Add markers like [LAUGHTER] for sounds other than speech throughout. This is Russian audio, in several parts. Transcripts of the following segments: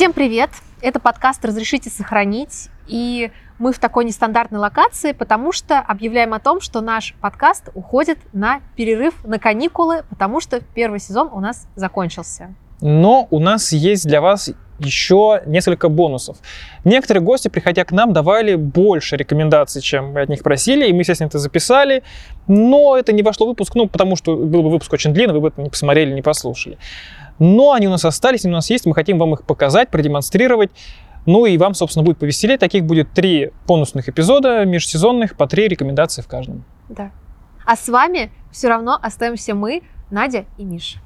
Всем привет! Это подкаст «Разрешите сохранить». И мы в такой нестандартной локации, потому что объявляем о том, что наш подкаст уходит на перерыв, на каникулы, потому что первый сезон у нас закончился. Но у нас есть для вас еще несколько бонусов. Некоторые гости, приходя к нам, давали больше рекомендаций, чем мы от них просили, и мы, естественно, это записали, но это не вошло в выпуск, ну, потому что был бы выпуск очень длинный, вы бы это не посмотрели, не послушали. Но они у нас остались, они у нас есть, мы хотим вам их показать, продемонстрировать. Ну и вам, собственно, будет повеселее. Таких будет три бонусных эпизода межсезонных, по три рекомендации в каждом. Да. А с вами все равно остаемся мы, Надя и Миша.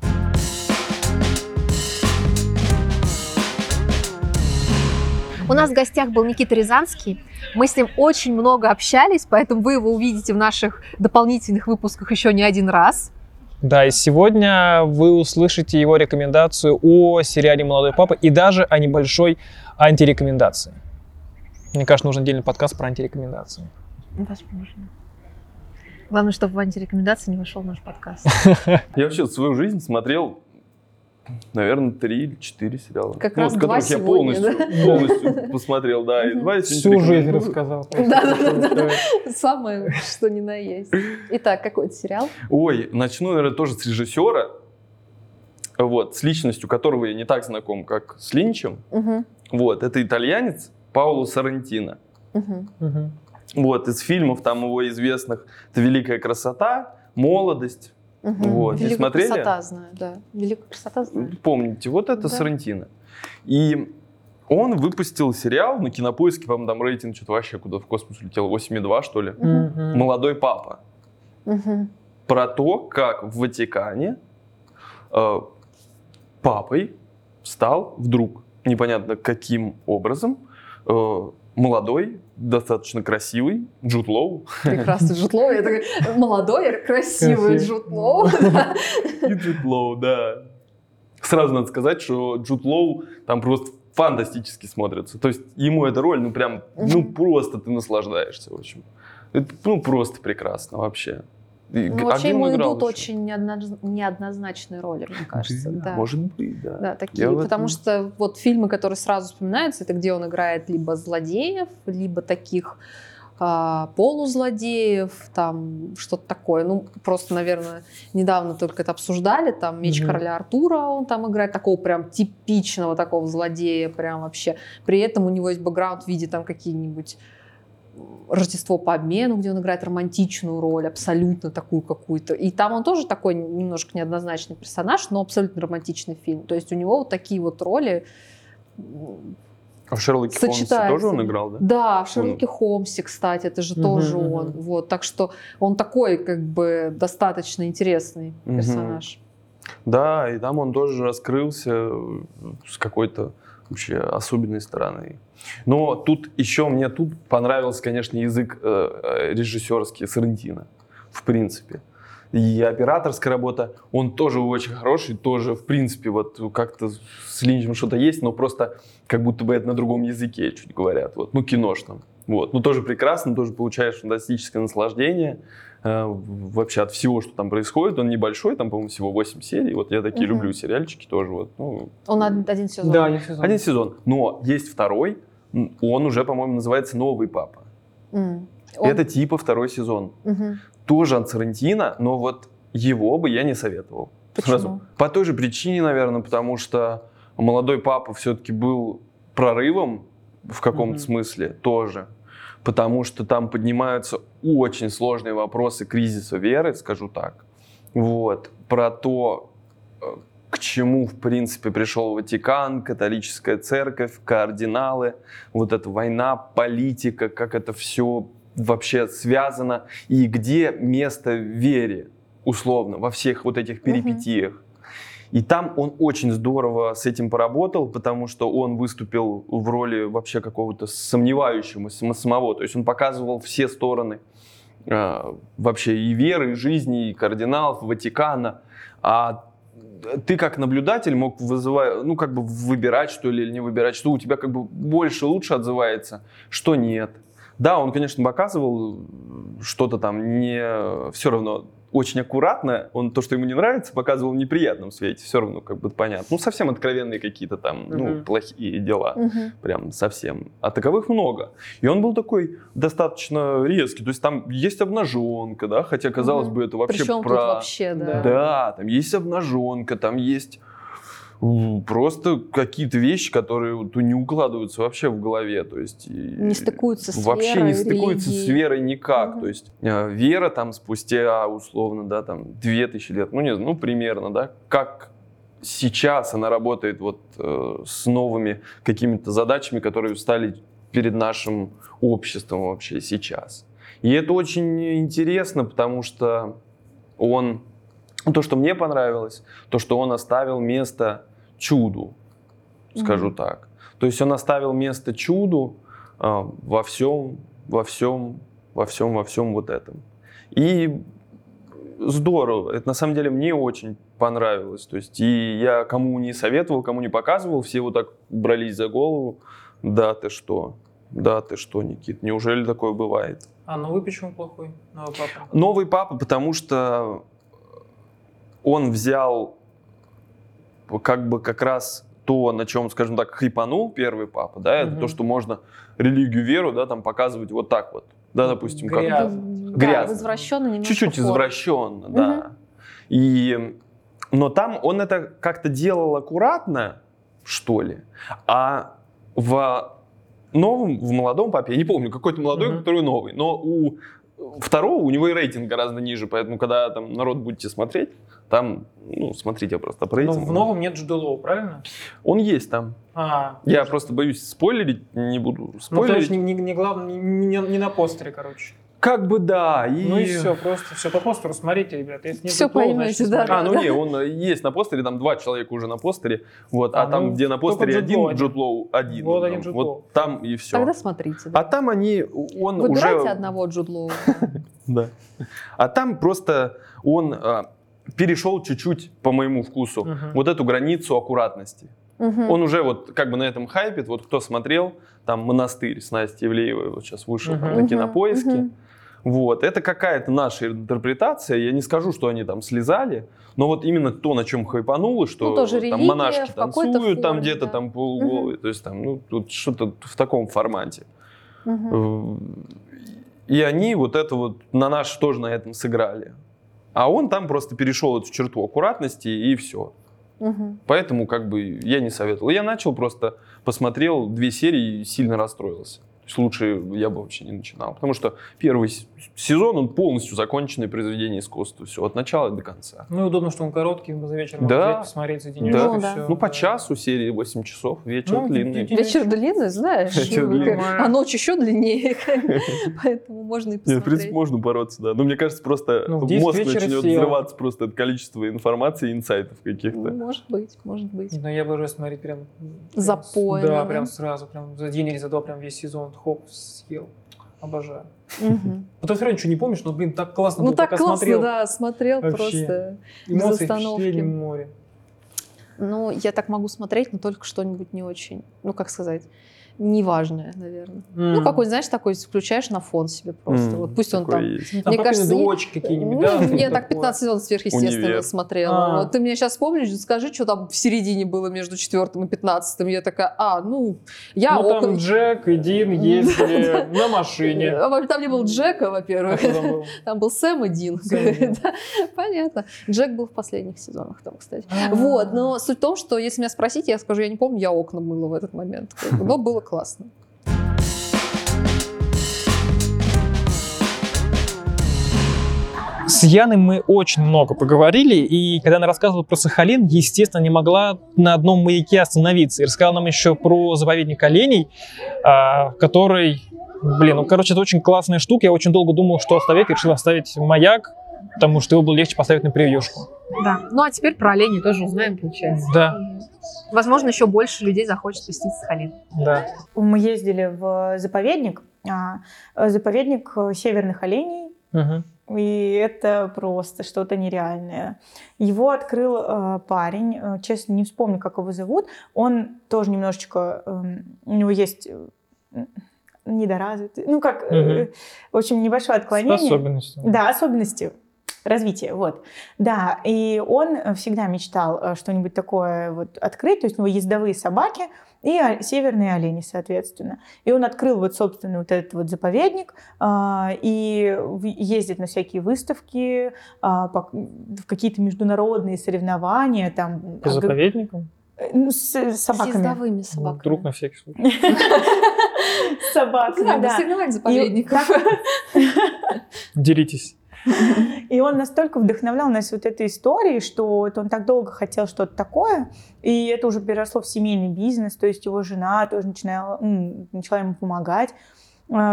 У нас в гостях был Никита Рязанский. Мы с ним очень много общались, поэтому вы его увидите в наших дополнительных выпусках еще не один раз. Да, и сегодня вы услышите его рекомендацию о сериале «Молодой папа» и даже о небольшой антирекомендации. Мне кажется, нужен отдельный подкаст про антирекомендации. Возможно. Главное, чтобы в антирекомендации не вошел наш подкаст. [LAUGHS] Я вообще свою жизнь смотрел, наверное, три или четыре сериала. Как ну, раз два которых я полностью, полностью посмотрел, да. И два Всю жизнь рассказал. Да-да-да. Самое, что ни на есть. Итак, какой это сериал? Ой, начну, наверное, тоже с режиссера, вот, с личностью которого я не так знаком, как с Линчем. Вот, это итальянец Пауло Сарантино. Вот, из фильмов там его известных «Это великая красота», «Молодость». Мгм. Вот, не Великая смотрели? красота знаю, да. Великая красота знаю. Помните, вот это Да. Сарантино. И он выпустил сериал на кинопоиске, по-моему, там рейтинг что-то вообще куда в космос улетел, 8,2 что ли. Мгм. «Молодой папа». Мгм. Про то, как в Ватикане э, папой стал вдруг, непонятно каким образом, э, молодой, достаточно красивый Джуд Лоу. Прекрасный Джуд Лоу. Я такой, молодой, красивый. Джуд Лоу. [LAUGHS] И Джуд Лоу, да. Сразу надо сказать, что Джуд Лоу там просто фантастически смотрится. То есть ему эта роль, ну прям, ну просто ты наслаждаешься, в общем. Это, ну просто прекрасно вообще. Ну, а вообще ему играл идут очень неодноз- неоднозначные роли, мне кажется. Да, Да. Может быть, да. Да, такие, в потому этом- что вот фильмы, которые сразу вспоминаются, это где он играет либо злодеев, либо таких а, полузлодеев, там что-то такое. Ну, просто, наверное, недавно только это обсуждали, там «Меч Мгм. короля Артура», он там играет такого прям типичного такого злодея, прям вообще. При этом у него есть бэкграунд в виде там какие-нибудь Рождество по обмену, где он играет романтичную роль, абсолютно такую какую-то. И там он тоже такой немножко неоднозначный персонаж, но абсолютно романтичный фильм. То есть у него вот такие вот роли. А в Шерлоке Холмсе сочетается. тоже он играл, да? Да, в Шерлоке Холмсе, кстати, это же Мгм, тоже мгм. он. Вот, так что он такой, как бы, достаточно интересный Мгм. персонаж. Да, и там он тоже раскрылся с какой-то вообще особенной стороны. Но тут еще мне тут понравился, конечно, язык э, э, режиссерский Сарантино, в принципе. И операторская работа, он тоже очень хороший, тоже, в принципе, вот как-то с Линчем что-то есть, но просто как будто бы это на другом языке чуть говорят, вот, ну, киношном. Вот. Ну, тоже прекрасно, тоже получаешь фантастическое наслаждение э, вообще от всего, что там происходит. Он небольшой, там, по-моему, всего 8 серий. Вот я такие Мгм. люблю сериальчики тоже. Вот. Ну, Он од- один сезон. Да, я сезон. один сезон. Но есть второй, он уже, по-моему, называется «Новый папа». М. Он- Это типа второй сезон. Мгм. Тоже от Сарантино, но вот его бы я не советовал. Почему? По той же причине, наверное, потому что молодой папа все-таки был прорывом в каком-то Мгм. смысле тоже. Потому что там поднимаются очень сложные вопросы кризиса веры, скажу так. Вот. Про то, э, к чему, в принципе, пришел Ватикан, католическая церковь, кардиналы, вот эта война, политика, как это все вообще связано, и где место вере, условно, во всех вот этих перипетиях. И там он очень здорово с этим поработал, потому что он выступил в роли вообще какого-то сомневающегося самого. То есть он показывал все стороны э, вообще и веры, и жизни, и кардиналов, Ватикана. А ты как наблюдатель мог вызывать, ну, как бы выбирать, что ли, или не выбирать, что у тебя как бы больше, лучше отзывается, что нет. Да, он, конечно, показывал что-то там не... Все равно очень аккуратно, он то, что ему не нравится, показывал в неприятном свете, все равно как бы понятно. Ну, совсем откровенные какие-то там, ну, Мгм. плохие дела, Мгм. прям совсем. А таковых много. И он был такой достаточно резкий, то есть там есть обнаженка, да, хотя, казалось Мгм. бы, это вообще Причем про... вообще, да. Да, там есть обнаженка, там есть просто какие-то вещи, которые вот не укладываются вообще в голове, то есть Не стыкуются с вообще верой, не стыкуются с религией. верой никак, Мгм. то есть э, вера там спустя условно, да, там две тысячи лет, ну не ну примерно, да, как сейчас она работает вот э, с новыми какими-то задачами, которые стали перед нашим обществом вообще сейчас. И это очень интересно, потому что он, то, что мне понравилось, то, что он оставил место чуду, скажу Мгм. так. То есть он оставил место чуду а, во всем, во всем, во всем, во всем вот этом. И здорово. Это на самом деле мне очень понравилось. То есть и я кому не советовал, кому не показывал, все вот так брались за голову. Да, ты что? Да, ты что, Никит? Неужели такое бывает? А новый почему плохой? Новый папа. Новый папа, потому что он взял как бы как раз то, на чем, скажем так, хайпанул первый папа, да, это Мгм. то, что можно религию, веру, да, там показывать вот так вот, да, допустим, как Грязно. Да, Грязно. извращенно немножко. чуть-чуть извращенно, да. И, но там он это как-то делал аккуратно, что ли, а в новом, в молодом папе, я не помню, какой-то молодой, Мгм. который новый, но у второго у него и рейтинг гораздо ниже, поэтому когда там народ будете смотреть, там, ну, смотрите просто по Но рейтингу. Ну, в новом нет Джуда Лоу, правильно? Он есть там. А, Я просто боюсь спойлерить, не буду ну, то спойлерить. есть не, не, не главное, не, не- не на постере, короче. Как бы да. И... Ну и все, просто все по постеру смотрите, ребята. Если не Джуд Лоу, поймете, значит, да, смотрите. А, ну Да. не, он э, есть на постере, там два человека уже на постере, вот, а, А, там, ну, где на постере один. Джуд Лоу один. Вот там, один Джуд вот Лоу. там и все. Тогда смотрите. да. А там они, он Выбирайте уже... одного Джуд Лоу. [LAUGHS] Да. А там просто он а, перешел чуть-чуть по моему вкусу Мгм. вот эту границу аккуратности. Мгм. Он уже вот как бы на этом хайпит, вот кто смотрел, там «Монастырь» с Настей Ивлеевой вот сейчас вышел там Мгм. на кинопоиске. мгм. Вот, это какая-то наша интерпретация. Я не скажу, что они там слезали, но вот именно то, на чем хайпануло, что Ну, тоже там религия монашки танцуют, там форме, где-то да. там полуголые, то есть там, ну, тут что-то в таком формате. Мгм. И они вот это вот на наш тоже на этом сыграли. А он там просто перешел эту черту аккуратности и все. Мгм. Поэтому как бы я не советовал. Я начал просто, посмотрел две серии и сильно расстроился. То есть лучше я бы вообще не начинал. Потому что первый сезон, он полностью законченное произведение искусства. Все, от начала до конца. Ну и удобно, что он короткий, за вечер можно Да. взять, посмотреть за денежек Да. и да. Ну, по часу серии 8 часов, вечер Ну, длинный. Вечер длинный, знаешь, Вечер длинный. а ночь еще длиннее, [LAUGHS] поэтому можно и Нет, в принципе, посмотреть. можно бороться, да. Но мне кажется, просто Ну, в 10 мозг начнет сел. взрываться просто от количества информации инсайтов каких-то. Ну, Может быть, может быть. Но я бы уже смотреть прям... прям Запойно, Да, да? прям сразу, прям за день или за два прям весь сезон хоп, съел. Обожаю. Вот ты все равно ничего не помнишь, но, блин, так классно Ну было, так классно, смотрел. да, смотрел Вообще. просто. Эмоции, остановки. впечатления море. Ну, я так могу смотреть, но только что-нибудь не очень, ну, как сказать, неважное, наверное. Ну, какой, знаешь, такой включаешь на фон себе просто. М, Вот пусть он такое там есть. Там Мне папины кажется, дочки какие-нибудь, [LAUGHS] Ну? Я так такое. 15 сезонов сверхъестественно смотрела. А. Вот ты меня сейчас помнишь, скажи, что там в середине было между четвертым и пятнадцатым. Я такая, а, ну, я Ну, там Джек и Дин [LAUGHS] ездили на машине. А, Там не был Джека, А во-первых. кто там был? Там Сэм и Дин. [LAUGHS] Понятно. Джек был в последних сезонах там, кстати. А. Вот, но суть в том, что если меня спросить, я скажу, я не помню, я окна мыла в этот момент. Но было классно. С Яной мы очень много поговорили, и когда она рассказывала про Сахалин, естественно, не могла на одном маяке остановиться. И рассказала нам еще про заповедник оленей, а, который, блин, ну, короче, это очень классная штука. Я очень долго думал, что оставить, решил оставить маяк, потому что его было легче поставить на превьюшку. Да. Ну а теперь про оленей тоже узнаем, получается. Да, Возможно, еще больше людей захочет посетить Сахалин. да. Мы ездили в заповедник, а, э, заповедник э, северных оленей, Мгм. и это просто что-то нереальное. Его открыл э, парень, э, честно, не вспомню, как его зовут. Он тоже немножечко, эм, у него есть э, недоразвитый, ну как, э, в общем, небольшое С отклонение. особенностями. Да, особенности. Развитие, вот. Да, и он всегда мечтал э, что-нибудь такое вот открыть, то есть у него ездовые собаки и северные олени, соответственно. И он открыл вот, собственно, вот этот вот заповедник а, и ездит на всякие выставки, а, в какие-то международные соревнования, там... По заповедникам? Э, ну, с собаками. ездовыми Ну, собаками. Вдруг на всякий случай. [LAUGHS] С собаками, Да, И заповедников. Делитесь. [LAUGHS] И он настолько вдохновлял нас вот этой историей, что он так долго хотел что-то такое, и это уже переросло в семейный бизнес, то есть его жена тоже начинала, начала ему помогать,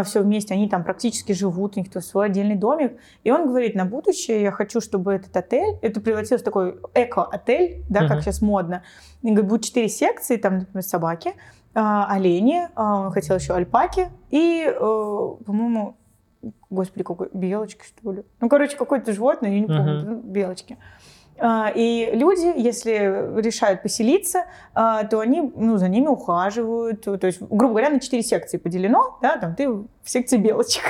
все вместе, они там практически живут, у них то свой отдельный домик. И он говорит, на будущее я хочу, чтобы этот отель, это превратилось в такой эко-отель, да, как Мгм. сейчас модно. И говорит, будет четыре секции, там, например, собаки, а, олени, а, он хотел еще альпаки и, э, по-моему, господи, какой, белочки, что ли? Ну, короче, какое-то животное, я не помню, ну, белочки. А, И люди, если решают поселиться, а, то они ну, за ними ухаживают. То есть, грубо говоря, на четыре секции поделено, да, там ты в секции белочек.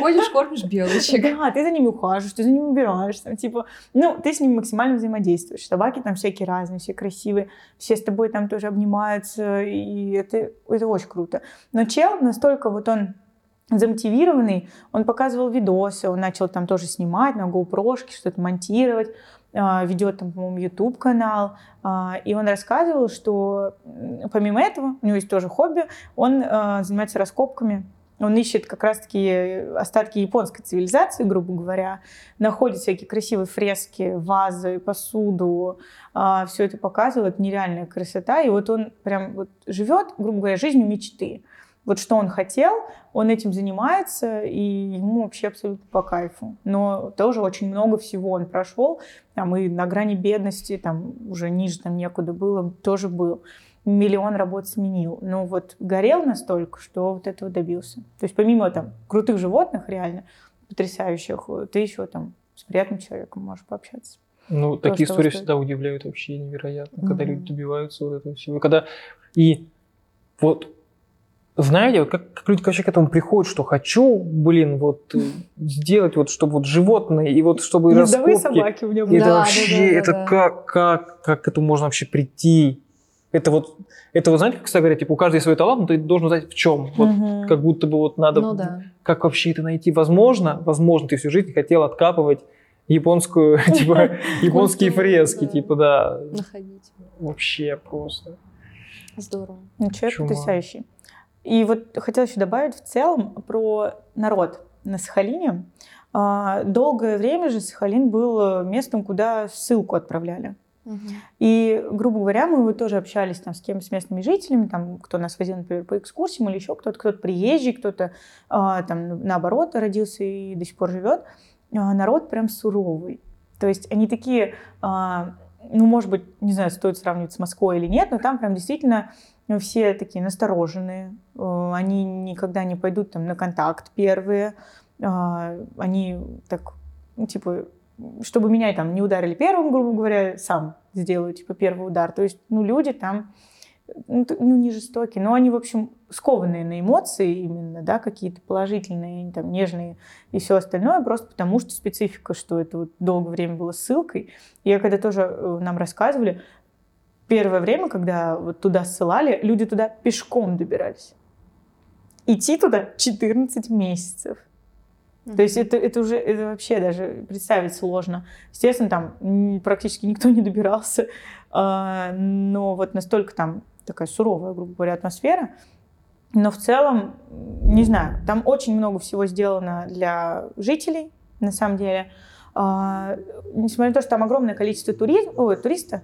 Ходишь, кормишь белочек. Да, ты за ними ухаживаешь, ты за ними убираешь, там, типа, ну, ты с ними максимально взаимодействуешь. Собаки там всякие разные, все красивые, все с тобой там тоже обнимаются, и это, это очень круто. Но чел настолько вот он замотивированный, он показывал видосы, он начал там тоже снимать на GoPro, что-то монтировать, а, ведет там, по-моему, YouTube-канал, а, и он рассказывал, что помимо этого, у него есть тоже хобби, он а, занимается раскопками, он ищет как раз-таки остатки японской цивилизации, грубо говоря, находит всякие красивые фрески, вазы, посуду, все это показывает, нереальная красота, и вот он прям вот живет, грубо говоря, жизнью мечты. Вот что он хотел, он этим занимается, и ему вообще абсолютно по кайфу. Но тоже очень много всего он прошел, там и на грани бедности, там уже ниже там некуда было, тоже был. Миллион работ сменил. Но вот горел настолько, что вот этого добился. То есть помимо там крутых животных реально, потрясающих, ты еще там с приятным человеком можешь пообщаться. Ну, То, такие истории всегда удивляют вообще невероятно, когда Мгм. люди добиваются вот этого всего. Когда и вот знаете, вот как, как люди вообще к этому приходят, что хочу, блин, вот э, сделать вот, чтобы вот животные и вот чтобы Ездовые раскопки. собаки у меня были. это Да, вообще, да, да, это да. как, как, как к этому можно вообще прийти? Это вот, это вот, знаете, как всегда говорят, типа, у каждого свой талант, но ты должен знать в чем. Вот Мгм. как будто бы вот надо, Ну да. как вообще это найти? Возможно, возможно, ты всю жизнь хотел откапывать японскую, [LAUGHS] типа, [LAUGHS] японские фрески, типа, да, Находить. вообще просто. Здорово. Ну, Человек потрясающий. И вот хотела еще добавить в целом про народ на Сахалине. А, Долгое время же Сахалин был местом, куда ссылку отправляли. И, грубо говоря, мы вот тоже общались там с кем с местными жителями, там, кто нас возил, например, по экскурсиям или еще кто-то, кто-то приезжий, кто-то а, там наоборот родился и до сих пор живет. А, народ прям суровый. То есть они такие, ну, может быть, не знаю, стоит сравнивать с Москвой или нет, но там прям действительно ну, все такие настороженные, э, они никогда не пойдут там на контакт первые, а, они так, ну, типа, чтобы меня там не ударили первым, грубо говоря, сам сделаю, типа, первый удар. То есть, ну, люди там, ну, ну, не жестокие, но они, в общем, скованные на эмоции именно, да, какие-то положительные, там, нежные и все остальное, просто потому что специфика, что это вот долгое время было ссылкой. Я когда тоже э, нам рассказывали, первое время, когда вот туда ссылали, люди туда пешком добирались. Идти туда 14 месяцев. То есть это, это уже это вообще даже представить сложно. Естественно, там практически никто не добирался, а, но вот настолько там такая суровая, грубо говоря, атмосфера. Но в целом, не знаю, там очень много всего сделано для жителей, на самом деле. А, Несмотря на то, что там огромное количество тури- ой, туристов,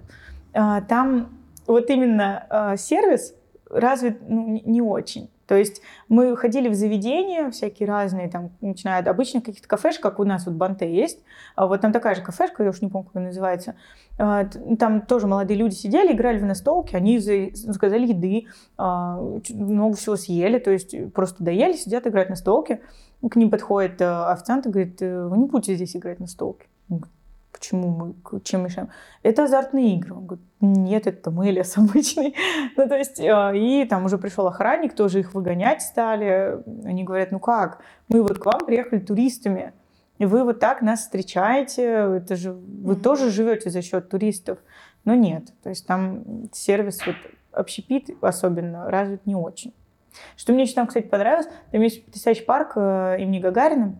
а, там вот именно а, сервис развит ну, не очень. То есть мы ходили в заведения всякие разные, там, начиная от обычных каких-то кафешек, как у нас вот Банте есть. А вот там такая же кафешка, я уж не помню, как она называется. А, Там тоже молодые люди сидели, играли в настолки, они за- заказали еды, а, много всего съели, то есть просто доели, сидят, играют на столке. К ним подходит э, официант и говорит, «Э, вы не будете здесь играть на столке. Он говорит, Почему мы, чем мешаем? Это азартные игры. Он говорит, нет, это мы лес обычный. [LAUGHS] ну, то есть, э, и там уже пришел охранник, тоже их выгонять стали. Они говорят, ну как, мы вот к вам приехали туристами, и вы вот так нас встречаете, это же вы Мгм. тоже живете за счет туристов. Но нет, то есть там сервис вот общепит особенно развит не очень. Что мне еще там, кстати, понравилось, там есть потрясающий парк э, имени Гагарина,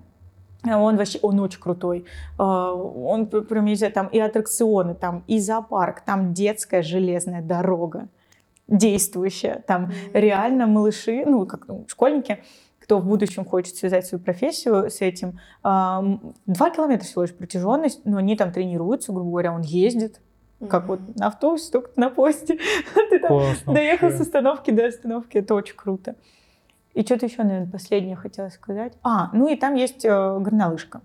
он вообще, он очень крутой. А, Он п- прям, я не знаю, там и аттракционы, там и зоопарк, там детская железная дорога действующая. Там реально малыши, ну, как ну, школьники, кто в будущем хочет связать свою профессию с этим, м, два километра всего лишь протяженность, но они там тренируются, грубо говоря, он ездит, как вот на автобусе, только на [LAUGHS] поезде. [LAUGHS] Ты там Классно. доехал с остановки до остановки, это очень круто. И что-то еще, наверное, последнее хотела сказать. А, ну и там есть э, горнолыжка.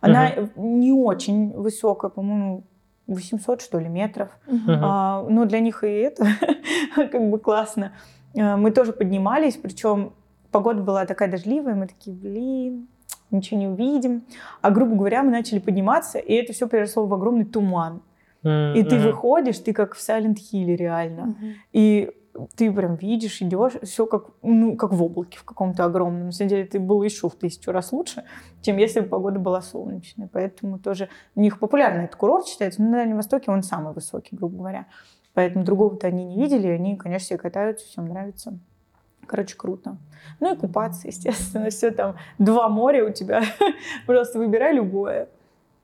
Она э, не очень высокая, по-моему, 800, что ли, метров. Мгм. А, но для них и это [LAUGHS] как бы классно. А, Мы тоже поднимались, причем погода была такая дождливая, мы такие, блин, ничего не увидим. А, грубо говоря, мы начали подниматься, и это все переросло в огромный туман. М, И ты выходишь, ты как в Silent Hill реально. Мгм. И ты прям видишь, идешь, все как, ну, как в облаке в каком-то огромном. На самом деле это было еще в тысячу раз лучше, чем если бы погода была солнечная. Поэтому тоже у них популярный этот курорт считается, но на Дальнем Востоке он самый высокий, грубо говоря. Поэтому другого-то они не видели, они, конечно, все катаются, всем нравится. Короче, круто. Ну и купаться, естественно, все там. Два моря у тебя. [LAUGHS] Просто выбирай любое.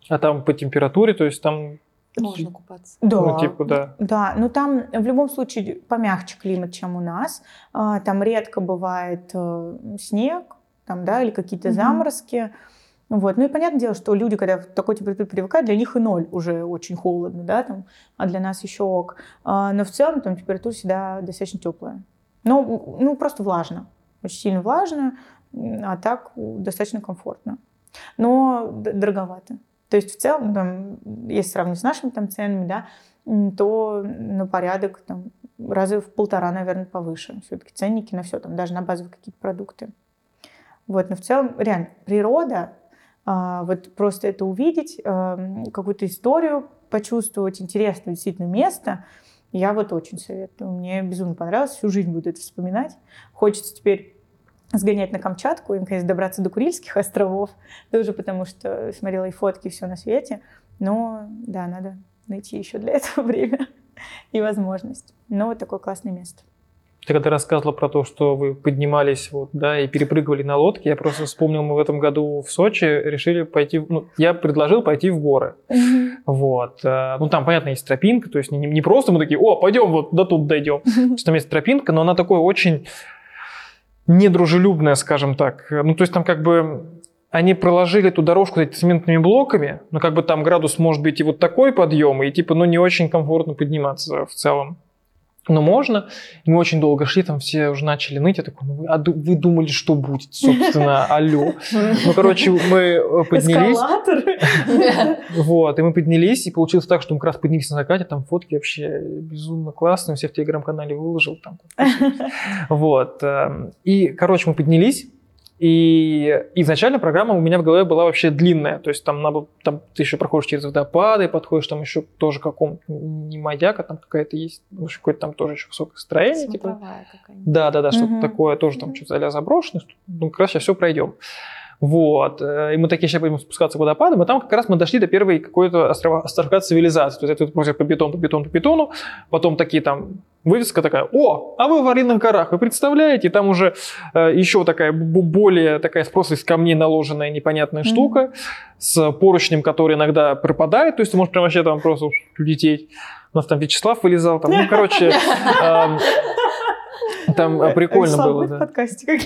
А там по температуре, то есть там, Можно купаться. Да. ну, типа, да. Да, но там в любом случае помягче климат, чем у нас. А, Там редко бывает э, снег, там, да, или какие-то Мгм. заморозки. Вот. Ну и понятное дело, что люди, когда в такой температуре привыкают, для них и ноль уже очень холодно, да, там, а для нас еще ок. А, Но в целом там температура всегда достаточно теплая. Ну, ну, просто влажно. Очень сильно влажно, а так достаточно комфортно. Но дороговато. То есть в целом, там, если сравнивать с нашими там ценами, да, то на порядок там, раза в полтора, наверное, повыше. Все-таки ценники на все, там, даже на базовые какие-то продукты. Вот, но в целом, реально, природа, а, вот просто это увидеть, ам, какую-то историю почувствовать, интересное действительно место, я вот очень советую. Мне безумно понравилось, всю жизнь буду это вспоминать. Хочется теперь сгонять на Камчатку и, наконец, добраться до Курильских островов, [LAUGHS] тоже потому что смотрела и фотки, и все на свете. Но, да, надо найти еще для [LAUGHS] этого время и возможность. Но вот такое классное место. Ты когда рассказывала про то, что вы поднимались вот, да, и перепрыгивали на лодке, я просто вспомнил, мы в этом году в Сочи решили пойти, ну, я предложил пойти в горы. Вот. э, Ну, там, понятно, есть тропинка, то есть не, не просто мы такие, о, пойдем вот до тут дойдем. Что [LAUGHS] там есть тропинка, но она такой очень недружелюбная, скажем так. Ну, то есть там как бы они проложили эту дорожку эти цементными блоками, но как бы там градус может быть и вот такой подъем, и типа, ну, не очень комфортно подниматься в целом. Но можно. И мы очень долго шли, там все уже начали ныть. Я такой, ну вы, а вы думали, что будет, собственно, алло. Ну, короче, мы э, поднялись. Эскалатор. [LAUGHS] Вот, и мы поднялись, и получилось так, что мы как раз поднялись на закате, там фотки вообще безумно классные, все в телеграм-канале выложил. Там. [LAUGHS] Вот. эм, И, короче, мы поднялись, и изначально программа у меня в голове была вообще длинная, то есть там, надо, там ты еще проходишь через водопады, подходишь там еще тоже каком не маяк, а там какая-то есть, ну, какое-то там тоже еще высокое строение, типа, Смотровая какая-нибудь. да, да, да, что-то такое, тоже там Мгм. что-то а заброшенное. что- Ну, как раз сейчас все пройдем. Вот. э, И мы такие сейчас будем спускаться к водопадам, и там как раз мы дошли до первой какой-то острова, островка цивилизации. То есть это просто по бетону, по бетону, по бетону. Потом такие там вывеска такая, о, а вы в Орлиных горах, вы представляете? И там уже э, еще такая более такая с просто из камней наложенная непонятная Мгм. штука с поручнем, который иногда пропадает, то есть ты можешь прям вообще там просто лететь. У нас там Вячеслав вылезал, там, ну, короче, [LAUGHS] эм, там э, прикольно было, в да. подкасте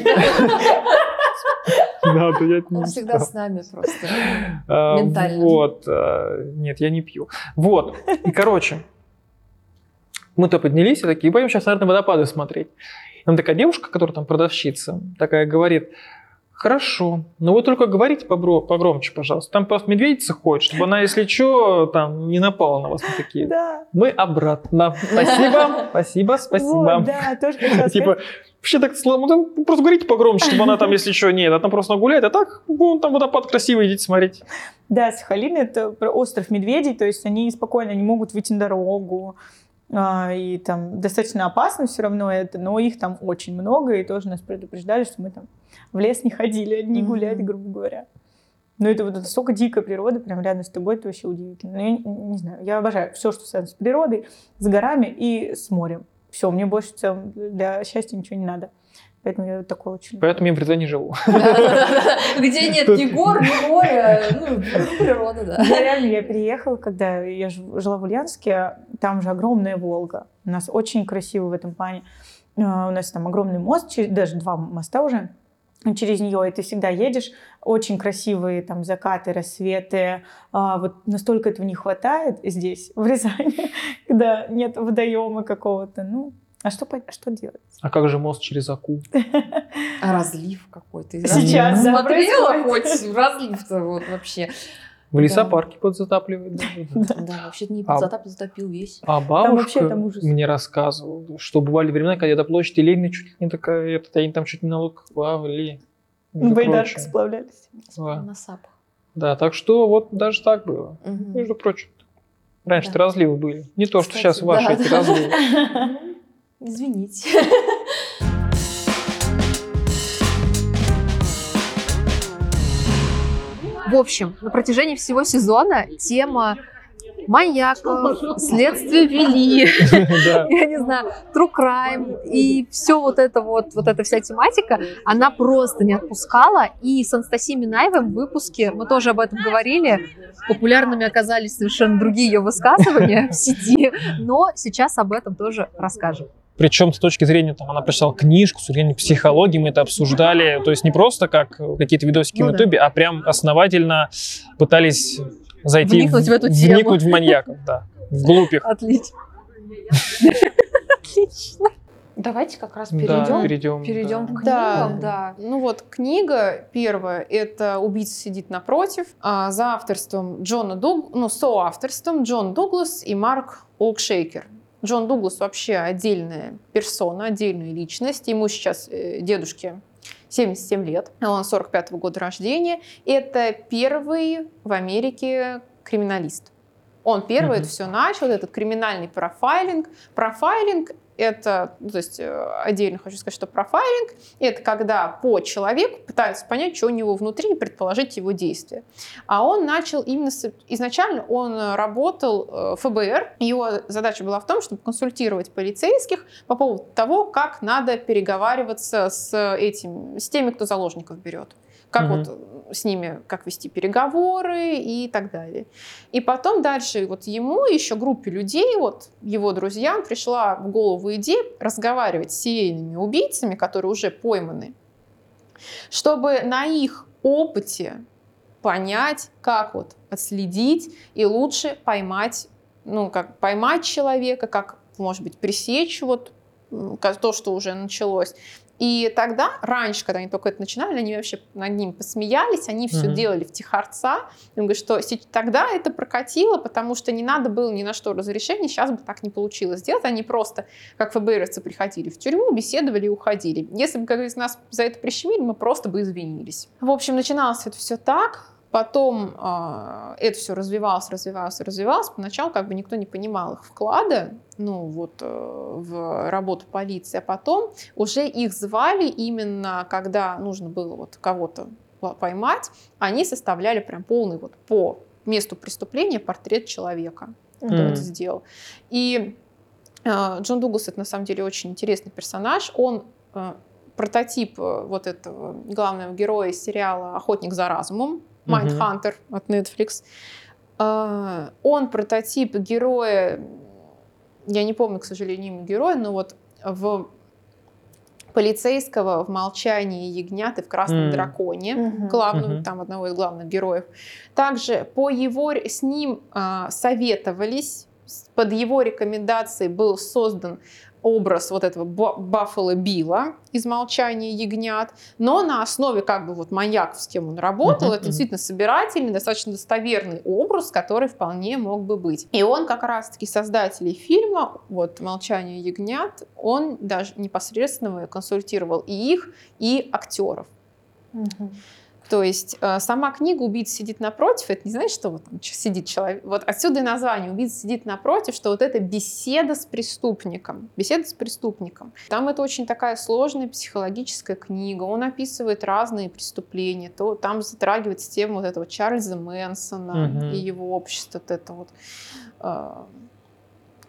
Да, да, я не Он всегда с нами просто. А, Ментально. Вот. а, Нет, я не пью. Вот. И, короче, мы-то поднялись и такие, пойдем сейчас, наверное, водопады смотреть. И Там такая девушка, которая там продавщица, такая говорит, хорошо, но вы только говорите побро- погромче, пожалуйста. Там просто медведица ходит, чтобы она, если что, там не напала на вас. Мы такие, Да. мы обратно. Спасибо, спасибо, спасибо. Вот, да, тоже хотела Типа, вообще так ну, просто говорите погромче, чтобы она там, если что, нет, она просто гуляет, а так, вон там водопад красивый, идите смотреть. Да, Сахалин это остров медведей, то есть они спокойно не могут выйти на дорогу. А, И там достаточно опасно все равно это, но их там очень много, и тоже нас предупреждали, что мы там в лес не ходили, не гулять, грубо говоря. Ну, это вот это столько дикая природа, прям рядом с тобой, это вообще удивительно. Ну, я не, не знаю, я обожаю все, что связано с природой, с горами и с морем. Все, мне больше в целом для счастья ничего не надо. Поэтому я такой очень... Поэтому я в Британии живу. [LAUGHS] Где нет ни гор, ни моря, ну, природа, да. Реально, я переехала, когда я жила в Ульяновске, там же огромная Волга. У нас очень красиво в этом плане. А, У нас там огромный мост, даже два моста уже через нее, и ты всегда едешь. Очень красивые там закаты, рассветы. А, вот настолько этого не хватает здесь, в Рязани, [LAUGHS] когда нет водоема какого-то. Ну, а что, что делать? А как же мост через Аку? А разлив какой-то. Сейчас, да, смотрела хоть разлив-то вот вообще. В лесопарке подзатапливают. даже. [LAUGHS] Да, вообще-то не А- затап, затопил весь. А вообще бабушка мне рассказывала, что бывали времена, когда до площади Ленина чуть ли не такая, это, они там чуть не налог плавали. между Байдарка сплавлялись. Да. На сапах. Да, так что вот даже так было. Между прочим. Раньше-то Да. разливы были. Не то, что сейчас ваши да, эти да. разливы. [LAUGHS] Извините. В общем, на протяжении всего сезона тема маньяков, следствие вели, [LAUGHS] я не знаю, true crime и все вот это вот, вот эта вся тематика, она просто не отпускала. И с Анастасией Минаевой в выпуске, мы тоже об этом говорили, популярными оказались совершенно другие ее высказывания в сети, но сейчас об этом тоже расскажем. Причем с точки зрения, там, она прочитала книжку, с точки зрения психологии, мы это обсуждали. То есть не просто как какие-то видосики Ну в да. Ютубе, а прям основательно пытались зайти Вникнуть в эту тему. вникнуть в маньяков, да. Вглубь их. Отлично. Отлично. Давайте как раз Да, перейдем. перейдем. Перейдем да. к Да. книгам, да. Ну вот книга первая это "Убийца сидит напротив" а, за авторством Джона Дуг, ну соавторством Джон Дуглас и Марк Олкшейкер. Джон Дуглас вообще отдельная персона, отдельная личность. Ему сейчас э, дедушке 77 лет, а он 45 года рождения. Это первый в Америке криминалист. Он первый Мгм. это все начал, этот криминальный профайлинг. Профайлинг это, ну, то есть э, отдельно хочу сказать, что профайлинг это когда по человеку пытаются понять, что у него внутри и предположить его действия. А он начал именно с- изначально он э, работал э, в ФБР. Его задача была в том, чтобы консультировать полицейских по поводу того, как надо переговариваться с этим, с теми, кто заложников берет. Как Мгм. вот э, с ними, как вести переговоры и так далее. И потом дальше вот ему, еще группе людей, вот его друзьям пришла в голову идея разговаривать с серийными убийцами, которые уже пойманы, чтобы на их опыте понять, как вот отследить и лучше поймать, ну, как поймать человека, как, может быть, пресечь вот то, что уже началось. И тогда, раньше, когда они только это начинали, они вообще над ним посмеялись, они все Мгм. делали в тихорца. Я говорю, что тогда это прокатило, потому что не надо было ни на что разрешения, сейчас бы так не получилось сделать. Они просто, как ФБРовцы, приходили в тюрьму, беседовали и уходили. Если бы, как говорится, нас за это прищемили, мы просто бы извинились. В общем, начиналось это все так. Потом э, это все развивалось, развивалось, развивалось. Поначалу как бы никто не понимал их вклада ну, вот, э, в работу полиции. А потом уже их звали именно, когда нужно было вот кого-то по- поймать, они составляли прям полный вот по месту преступления портрет человека. Кто Мгм. это сделал. И э, Джон Дуглас это на самом деле очень интересный персонаж. Он э, прототип э, вот этого главного героя из сериала «Охотник за разумом», Мгм. «Майндхантер» от Netflix. Э, Он прототип героя, я не помню, к сожалению, имя героя, но вот в полицейского в «Молчании ягнят» в «Красном М. драконе», главного, Мгм. там одного из главных героев. Также по его, с ним а, советовались, под его рекомендацией был создан образ вот этого Ба- Баффало Билла из «Молчания ягнят», но на основе как бы вот маньяков, с кем он работал, это действительно собирательный, достаточно достоверный образ, который вполне мог бы быть. И он как раз-таки создателей фильма, вот «Молчание ягнят», он даже непосредственно консультировал и их, и актеров. То есть э, сама книга «Убийца сидит напротив» — это не значит, что вот там сидит человек. Вот отсюда и название «Убийца сидит напротив», что вот это беседа с преступником. Беседа с преступником. Там это очень такая сложная психологическая книга. Он описывает разные преступления. То там затрагивается тема вот этого Чарльза Мэнсона Мгм. и его общество, вот это вот э,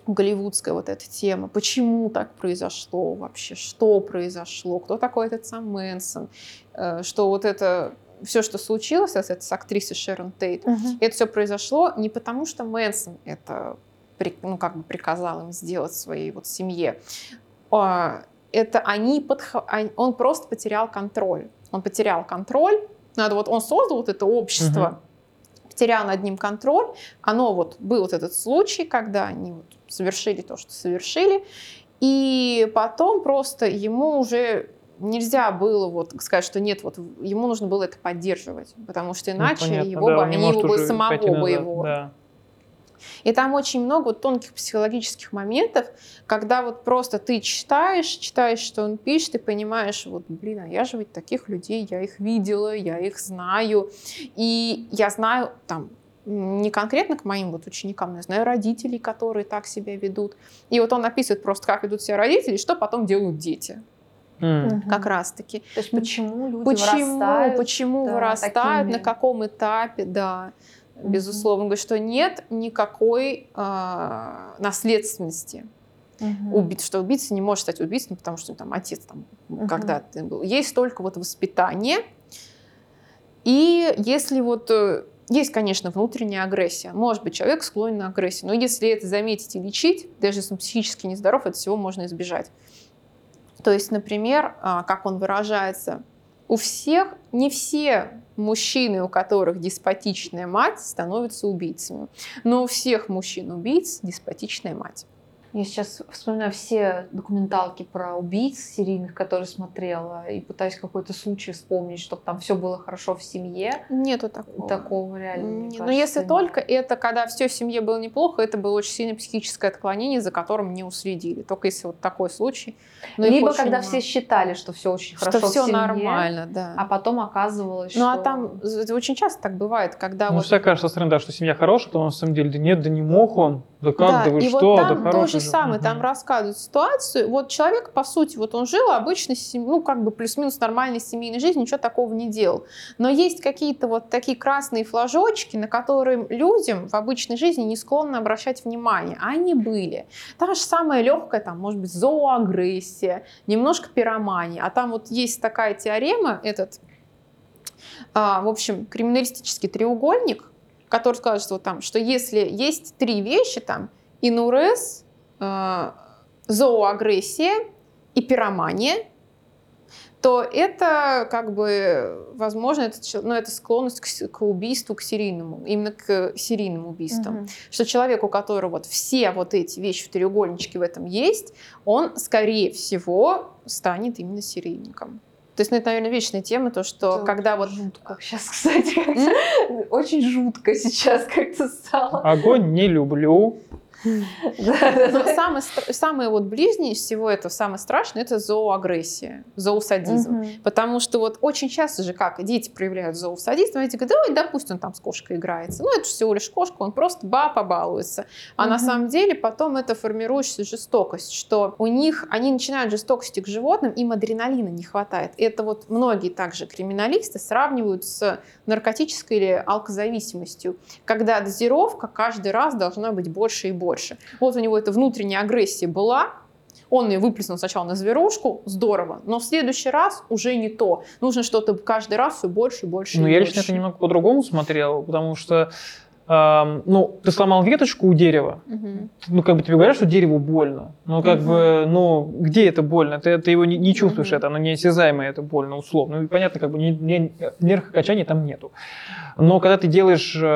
голливудская вот эта тема. Почему так произошло вообще? Что произошло? Кто такой этот сам Мэнсон? Э, Что вот это все, что случилось с, этой- с актрисой Шерон Тейт, это все произошло не потому, что Мэнсон это ну, как бы приказал им сделать своей вот семье. А, Это они подх- они- он просто потерял контроль. Он потерял контроль. Надо вот он создал вот это общество, Мгм. потерял над ним контроль. Оно вот был вот этот случай, когда они вот совершили то, что совершили, и потом просто ему уже нельзя было вот сказать, что нет, вот ему нужно было это поддерживать, потому что Ну, иначе понятно, его да, бы, они его бы самого бы его. да. И там очень много вот тонких психологических моментов, когда вот просто ты читаешь, читаешь, что он пишет, и понимаешь, вот, блин, а я же ведь таких людей, я их видела, я их знаю. И я знаю там не конкретно к моим вот ученикам, но я знаю родителей, которые так себя ведут. И вот он описывает просто, как ведут себя родители, и что потом делают дети. М. Как раз-таки. То есть почему люди Почему, вырастают? почему да, вырастают, такими? на каком этапе, да, безусловно. Он говорит, что нет никакой а, наследственности. Мгм. Убит, что убийца не может стать убийцей, потому что там отец там Мгм. когда-то был. Есть только вот воспитание. И если вот э, есть, конечно, внутренняя агрессия. Может быть, человек склонен на агрессию. Но если это заметить и лечить, даже если он психически нездоров, от всего можно избежать. То есть, например, а, как он выражается, у всех, не все мужчины, у которых деспотичная мать, становятся убийцами. Но у всех мужчин-убийц деспотичная мать. Я сейчас вспоминаю все документалки про убийц серийных, которые смотрела, и пытаюсь какой-то случай вспомнить, чтобы там все было хорошо в семье. Нету такого. Такого реально. мне Не, Но кажется, если нет. только это, когда все в семье было неплохо, это было очень сильное психическое отклонение, за которым не уследили. Только если вот такой случай. Но Либо очень когда мало. все считали, что все очень что хорошо в все семье, нормально, да. а потом оказывалось, ну что... а там очень часто так бывает, когда Ну, вот кажется со стороны, да, что семья хорошая, то на самом деле, да нет, да не мог он, да как, да, вы и что, вот да там то хороший же же». самое, там рассказывают ситуацию. Вот человек, по сути, вот он жил обычной, ну, как бы плюс-минус нормальной семейной жизнью, ничего такого не делал. Но есть какие-то вот такие красные флажочки, на которые людям в обычной жизни не склонны обращать внимание. А они были. Та же самая легкая, там, может быть, зооагрессия, немножко пиромания. А там вот есть такая теорема, этот, а, в общем, криминалистический треугольник, который скажет, что, там, что если есть три вещи, там, инурез, э, зооагрессия и пиромания, то это как бы, возможно, это, ну, это склонность к, к убийству, к серийному, именно к серийным убийствам. Мгм. Что человек, у которого вот все вот эти вещи в треугольничке в этом есть, он, скорее всего, станет именно серийником. То есть, ну, это, наверное, вечная тема, то, что Это когда вот... Жутко. Сейчас, [LAUGHS] кстати, очень жутко сейчас как-то стало. Огонь не люблю. Но вот ближнее из всего этого, самое страшное, это зооагрессия, зоосадизм. Потому что вот очень часто же, как дети проявляют зоосадизм, эти говорят, ой, да пусть он там с кошкой играется. Ну, это же всего лишь кошка, он просто ба побалуется. А на самом деле потом это формирующаяся жестокость, что у них, они начинают жестокости к животным, им адреналина не хватает. Это вот многие также криминалисты сравнивают с наркотической или алкозависимостью, когда дозировка каждый раз должна быть больше и больше. Вот у него эта внутренняя агрессия была, он ее выплеснул сначала на зверушку, здорово, но в следующий раз уже не то. Нужно что-то каждый раз все больше и больше Ну, я больше. лично это немного по-другому смотрел, потому что, эм, ну, ты сломал веточку у дерева, Мгм. ну, как бы тебе говорят, что дереву больно. Ну, как Мгм. бы, ну, где это больно? Ты, ты его не, не чувствуешь, Мгм. это, оно неосязаемое, это больно, условно. Ну, понятно, как бы ни, ни, нервокачания там нету. Но когда ты делаешь, э,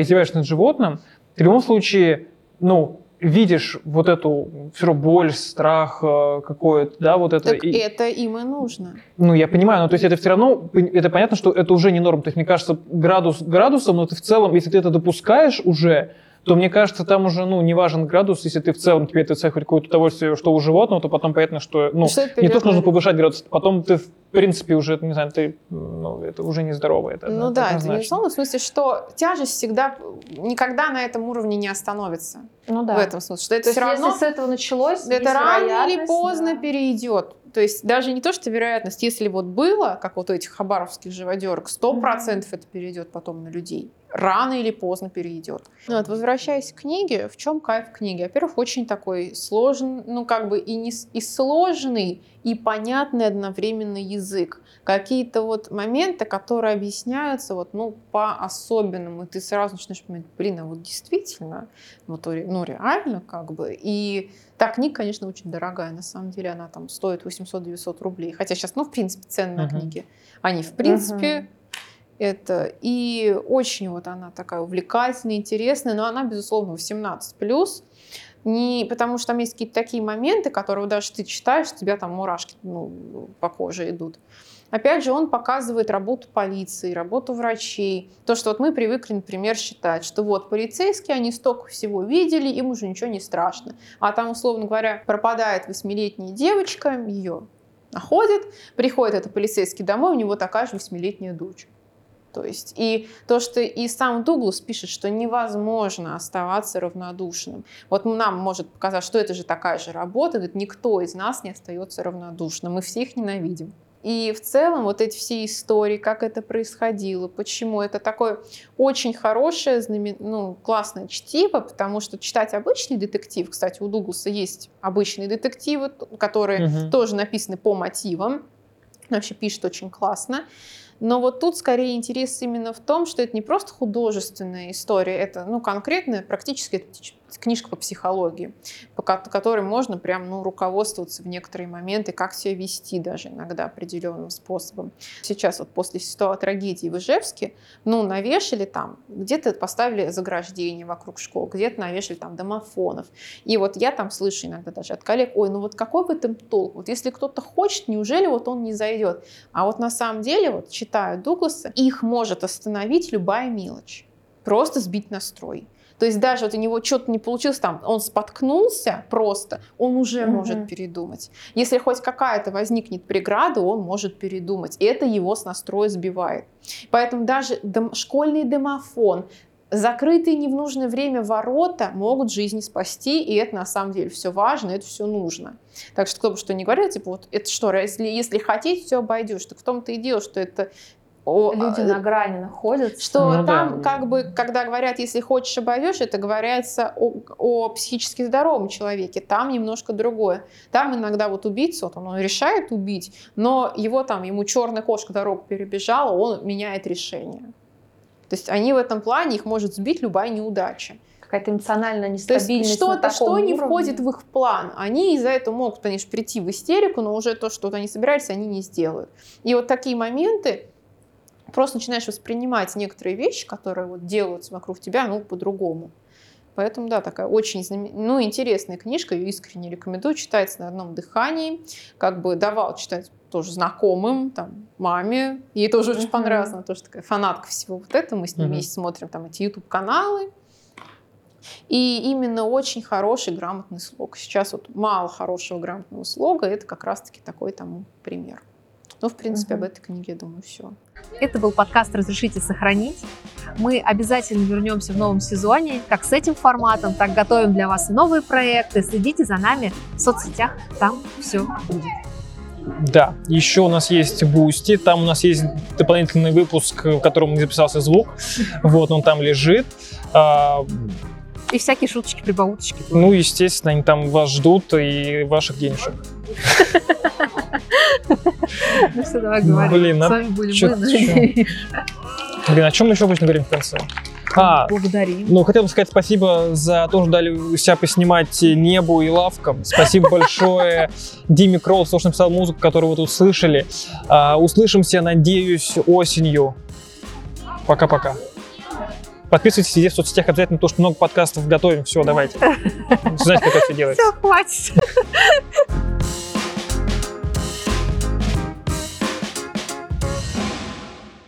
издеваешься над животным, ты в любом случае, ну, видишь вот эту все равно боль, страх э, какое-то, да, вот это. Так и- это им и нужно. ну, я понимаю, но то есть это все равно, это понятно, что это уже не норм. То есть, мне кажется, градус градусом, но ты в целом, если ты это допускаешь уже, то мне кажется, там уже, ну, не важен градус, если ты в целом тебе это хоть какое-то удовольствие, что у животного, то потом понятно, что, ну, Что не то, перейдет что нужно повышать градус, потом ты, в принципе, уже, не знаю, ты, ну, это уже нездорово. Это, Ну это да, это безусловно, в смысле, что тяжесть всегда никогда на этом уровне не остановится. Ну да. В этом смысле, что это То все равно если с этого началось, это рано или поздно да. перейдет. То есть даже не то, что вероятность, если вот было, как вот у этих хабаровских живодерок, сто процентов это перейдет потом на людей. Рано или поздно перейдет. Ну вот, возвращаясь к книге, в чем кайф книги? Во-первых, очень такой сложный, ну как бы и, не, и сложный, и понятный одновременно язык. Какие-то вот моменты, которые объясняются вот, ну, по-особенному, и ты сразу начинаешь понимать, блин, а вот действительно, вот, ре- ну реально как бы. И та книга, конечно, очень дорогая. На самом деле она там стоит 800-900 рублей. Хотя сейчас, ну, в принципе, цены на Мгм. книги, они, в принципе, это. И очень вот она такая увлекательная, интересная, но она, безусловно, 18+. Не, потому что там есть какие-то такие моменты, которые даже ты читаешь, у тебя там мурашки ну, по коже идут. Опять же, он показывает работу полиции, работу врачей. То, что вот мы привыкли, например, считать, что вот полицейские, они столько всего видели, им уже ничего не страшно. А там, условно говоря, пропадает восьмилетняя девочка, ее находят, приходит этот полицейский домой, у него такая же восьмилетняя дочь. То есть, и то, что и сам Дуглас пишет, что невозможно оставаться равнодушным. Вот нам может показать, что это же такая же работа, говорит, никто из нас не остается равнодушным, мы всех ненавидим. И в целом вот эти все истории, как это происходило, почему это такое очень хорошее, знамен- ну, классное чтиво, потому что читать обычный детектив, кстати, у Дугласа есть обычные детективы, которые Мгм. тоже написаны по мотивам, вообще пишет очень классно. Но вот тут скорее интерес именно в том, что это не просто художественная история, это ну, конкретная, практически книжка по психологии, по ко- которой можно прям ну, руководствоваться в некоторые моменты, как себя вести даже иногда определенным способом. Сейчас вот после ситуа- трагедии в Ижевске, ну, навешали там, где-то поставили заграждение вокруг школ, где-то навешали там домофонов. И вот я там слышу иногда даже от коллег, ой, ну вот какой в этом толк? Вот если кто-то хочет, неужели вот он не зайдет? А вот на самом деле, вот читаю Дугласа, их может остановить любая мелочь. Просто сбить настрой. То есть даже вот у него что-то не получилось там, он споткнулся просто, он уже Мгм. может передумать. Если хоть какая-то возникнет преграда, он может передумать. И это его с настроя сбивает. Поэтому даже дом- школьный домофон, закрытые не в нужное время ворота могут жизни спасти, и это на самом деле все важно, это все нужно. Так что кто бы что ни говорил, типа вот это что, если, если хотеть, все обойдешь. Так в том-то и дело, что это о, Люди а, на грани находятся. что Ну да. там, как бы, когда говорят, если хочешь, обойдешь, это говорится о, о психически здоровом человеке. Там немножко другое. Там иногда вот убийца, вот он решает убить, но его там, ему черная кошка дорогу перебежала, он меняет решение. То есть они в этом плане, их может сбить любая неудача. Какая-то эмоциональная То есть нестабильность что-то, что не уровне. входит в их план. Они из-за этого могут, конечно, прийти в истерику, но уже то, что вот они собирались, они не сделают. И вот такие моменты, просто начинаешь воспринимать некоторые вещи, которые вот делаются вокруг тебя, ну, по-другому. Поэтому, да, такая очень ну, интересная книжка, ее искренне рекомендую, читается на одном дыхании, как бы давал читать тоже знакомым, там, маме, ей тоже очень Мгм. понравилось, она тоже такая фанатка всего вот этого, мы с ней Мгм. вместе смотрим там эти YouTube-каналы, и именно очень хороший грамотный слог. Сейчас вот мало хорошего грамотного слога, это как раз-таки такой тому пример. Ну, в принципе, об этой книге, я думаю, все. Это был подкаст «Разрешите сохранить». Мы обязательно вернемся в новом сезоне, как с этим форматом, так готовим для вас и новые проекты. Следите за нами в соцсетях, там все будет. Да, еще у нас есть Boosty, там у нас есть дополнительный выпуск, в котором не записался звук, вот он там лежит. А, И всякие шуточки, прибауточки. ну, естественно, они там вас ждут и ваших денежек. [LAUGHS] Ну все, давай говори. Блин, С а вами были чё- мы. Блин, о чем мы еще обычно говорим в конце? А, Благодарим. ну, хотел бы сказать спасибо за то, что дали себя поснимать небу и лавкам. Спасибо большое Диме Кролл, что написал музыку, которую вы тут слышали. А, услышимся, надеюсь, осенью. Пока-пока. Подписывайтесь везде в соцсетях обязательно, потому что много подкастов готовим. Все, давайте. Знаете, как это все делается. Все, хватит.